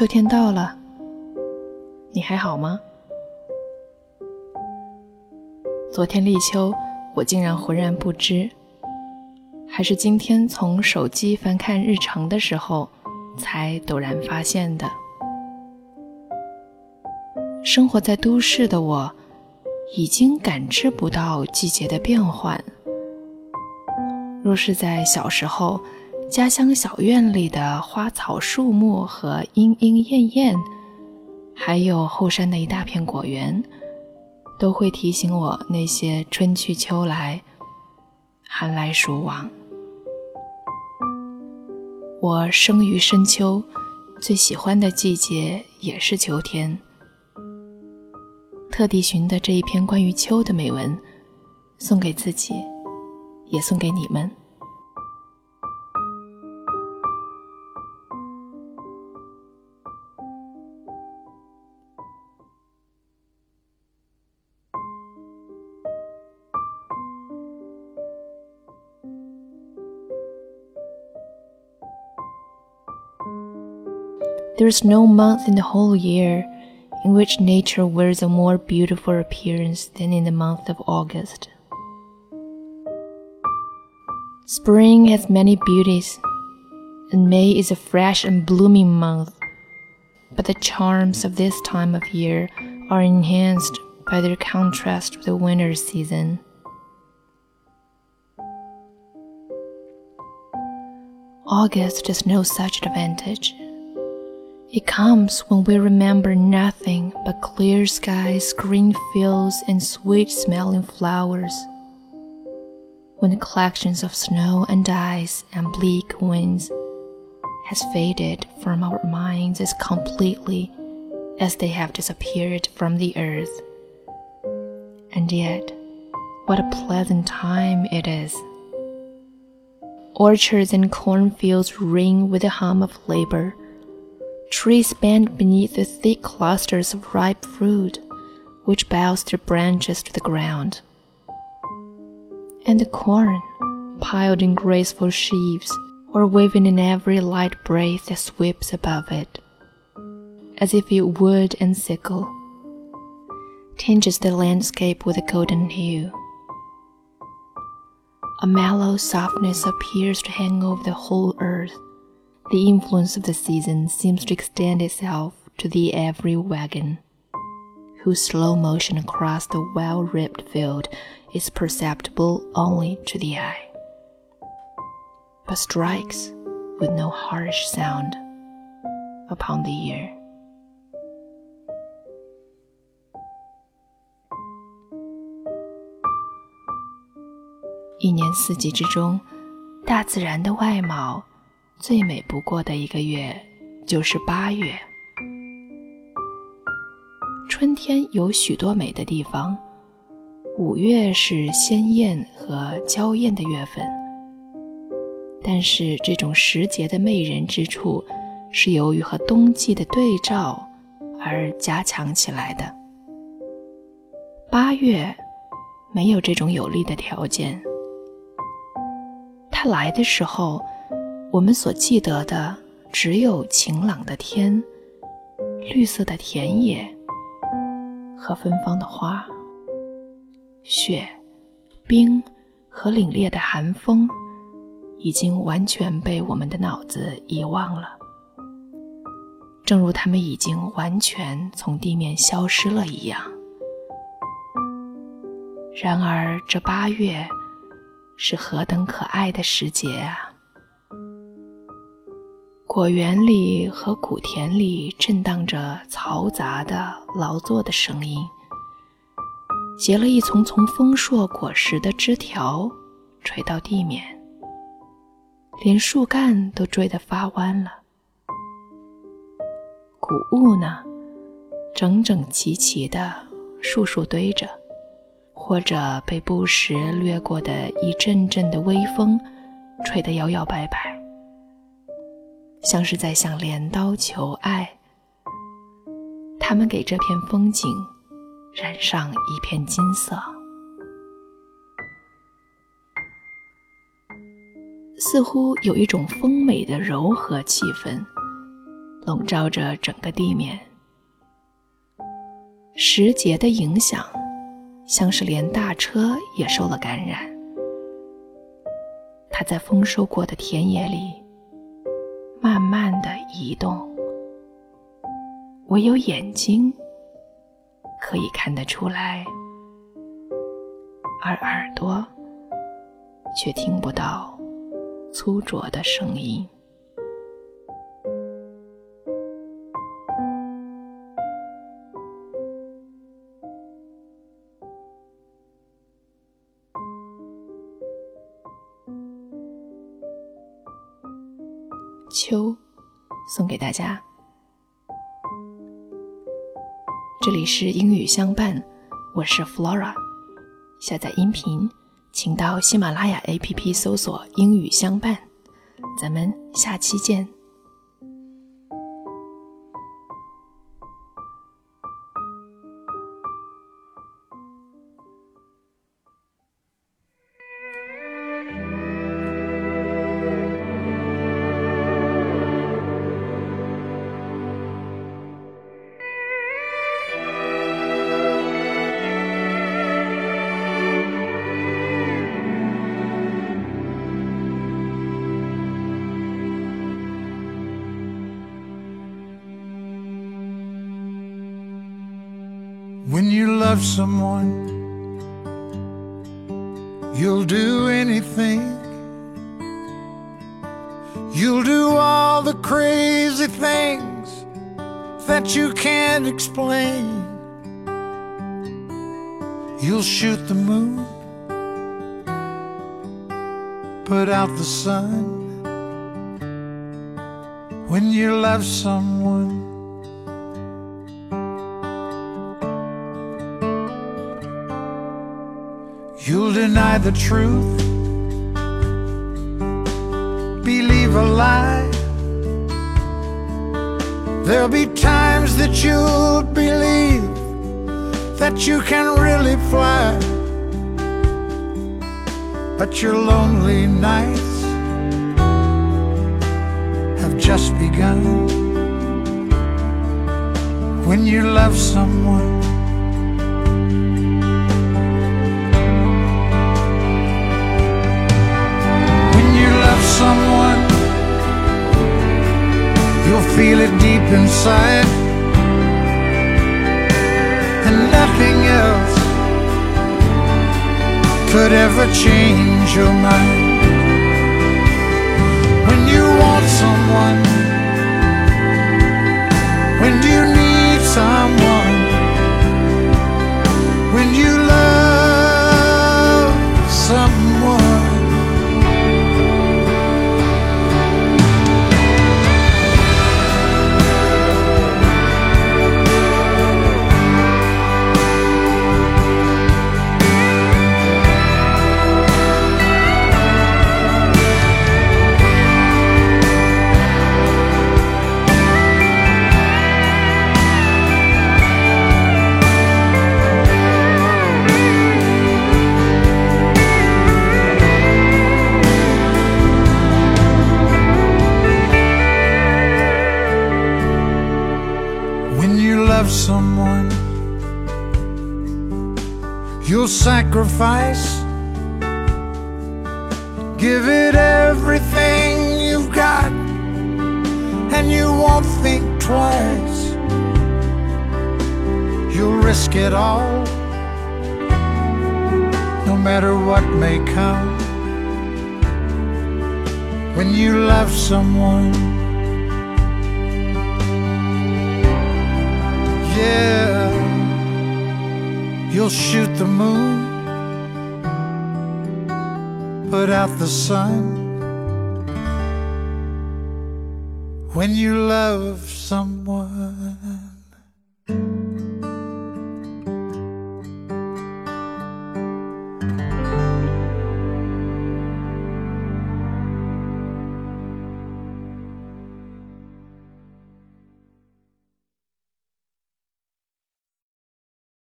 秋天到了，你还好吗？昨天立秋，我竟然浑然不知，还是今天从手机翻看日程的时候，才陡然发现的。生活在都市的我，已经感知不到季节的变换。若是在小时候，家乡小院里的花草树木和莺莺燕燕，还有后山的一大片果园，都会提醒我那些春去秋来、寒来暑往。我生于深秋，最喜欢的季节也是秋天。特地寻的这一篇关于秋的美文，送给自己，也送给你们。There is no month in the whole year in which nature wears a more beautiful appearance than in the month of August. Spring has many beauties, and May is a fresh and blooming month, but the charms of this time of year are enhanced by their contrast with the winter season. August has no such advantage. It comes when we remember nothing but clear skies, green fields, and sweet smelling flowers. When the collections of snow and ice and bleak winds has faded from our minds as completely as they have disappeared from the earth. And yet, what a pleasant time it is. Orchards and cornfields ring with the hum of labor Trees bend beneath the thick clusters of ripe fruit, which bows their branches to the ground. And the corn, piled in graceful sheaves, or waving in every light breath that sweeps above it, as if it would and sickle, tinges the landscape with a golden hue. A mellow softness appears to hang over the whole earth the influence of the season seems to extend itself to the every wagon, whose slow motion across the well ribbed field is perceptible only to the eye, but strikes with no harsh sound upon the ear. 一年四季之中，大自然的外貌 最美不过的一个月就是八月。春天有许多美的地方，五月是鲜艳和娇艳的月份。但是这种时节的媚人之处，是由于和冬季的对照而加强起来的。八月没有这种有利的条件，它来的时候。我们所记得的只有晴朗的天、绿色的田野和芬芳的花。雪、冰和凛冽的寒风已经完全被我们的脑子遗忘了，正如他们已经完全从地面消失了一样。然而，这八月是何等可爱的时节啊！果园里和谷田里震荡着嘈杂的劳作的声音，结了一丛丛丰硕果实的枝条垂到地面，连树干都坠得发弯了。谷物呢，整整齐齐的树树堆着，或者被不时掠过的一阵阵的微风吹得摇摇摆摆。像是在向镰刀求爱，他们给这片风景染上一片金色，似乎有一种丰美的柔和气氛，笼罩着整个地面。时节的影响，像是连大车也受了感染。它在丰收过的田野里，慢的移动。唯有眼睛可以看得出来，而耳朵却听不到粗拙的声音。秋，送给大家。这里是英语相伴，我是 Flora。下载音频，请到喜马拉雅 APP 搜索“英语相伴”。咱们下期见。When you love someone, you'll do anything. You'll do all the crazy things that you can't explain. You'll shoot the moon, put out the sun. When you love someone, You'll deny the truth, believe a lie. There'll be times that you'll believe that you can really fly. But your lonely nights have just begun. When you love someone, feel it deep inside, and nothing else could ever change your mind. When you want someone, sacrifice, give it everything you've got, and you won't think twice. You'll risk it all, no matter what may come. When you love someone, yeah, you'll shoot the moon, put out the sun. When you love someone.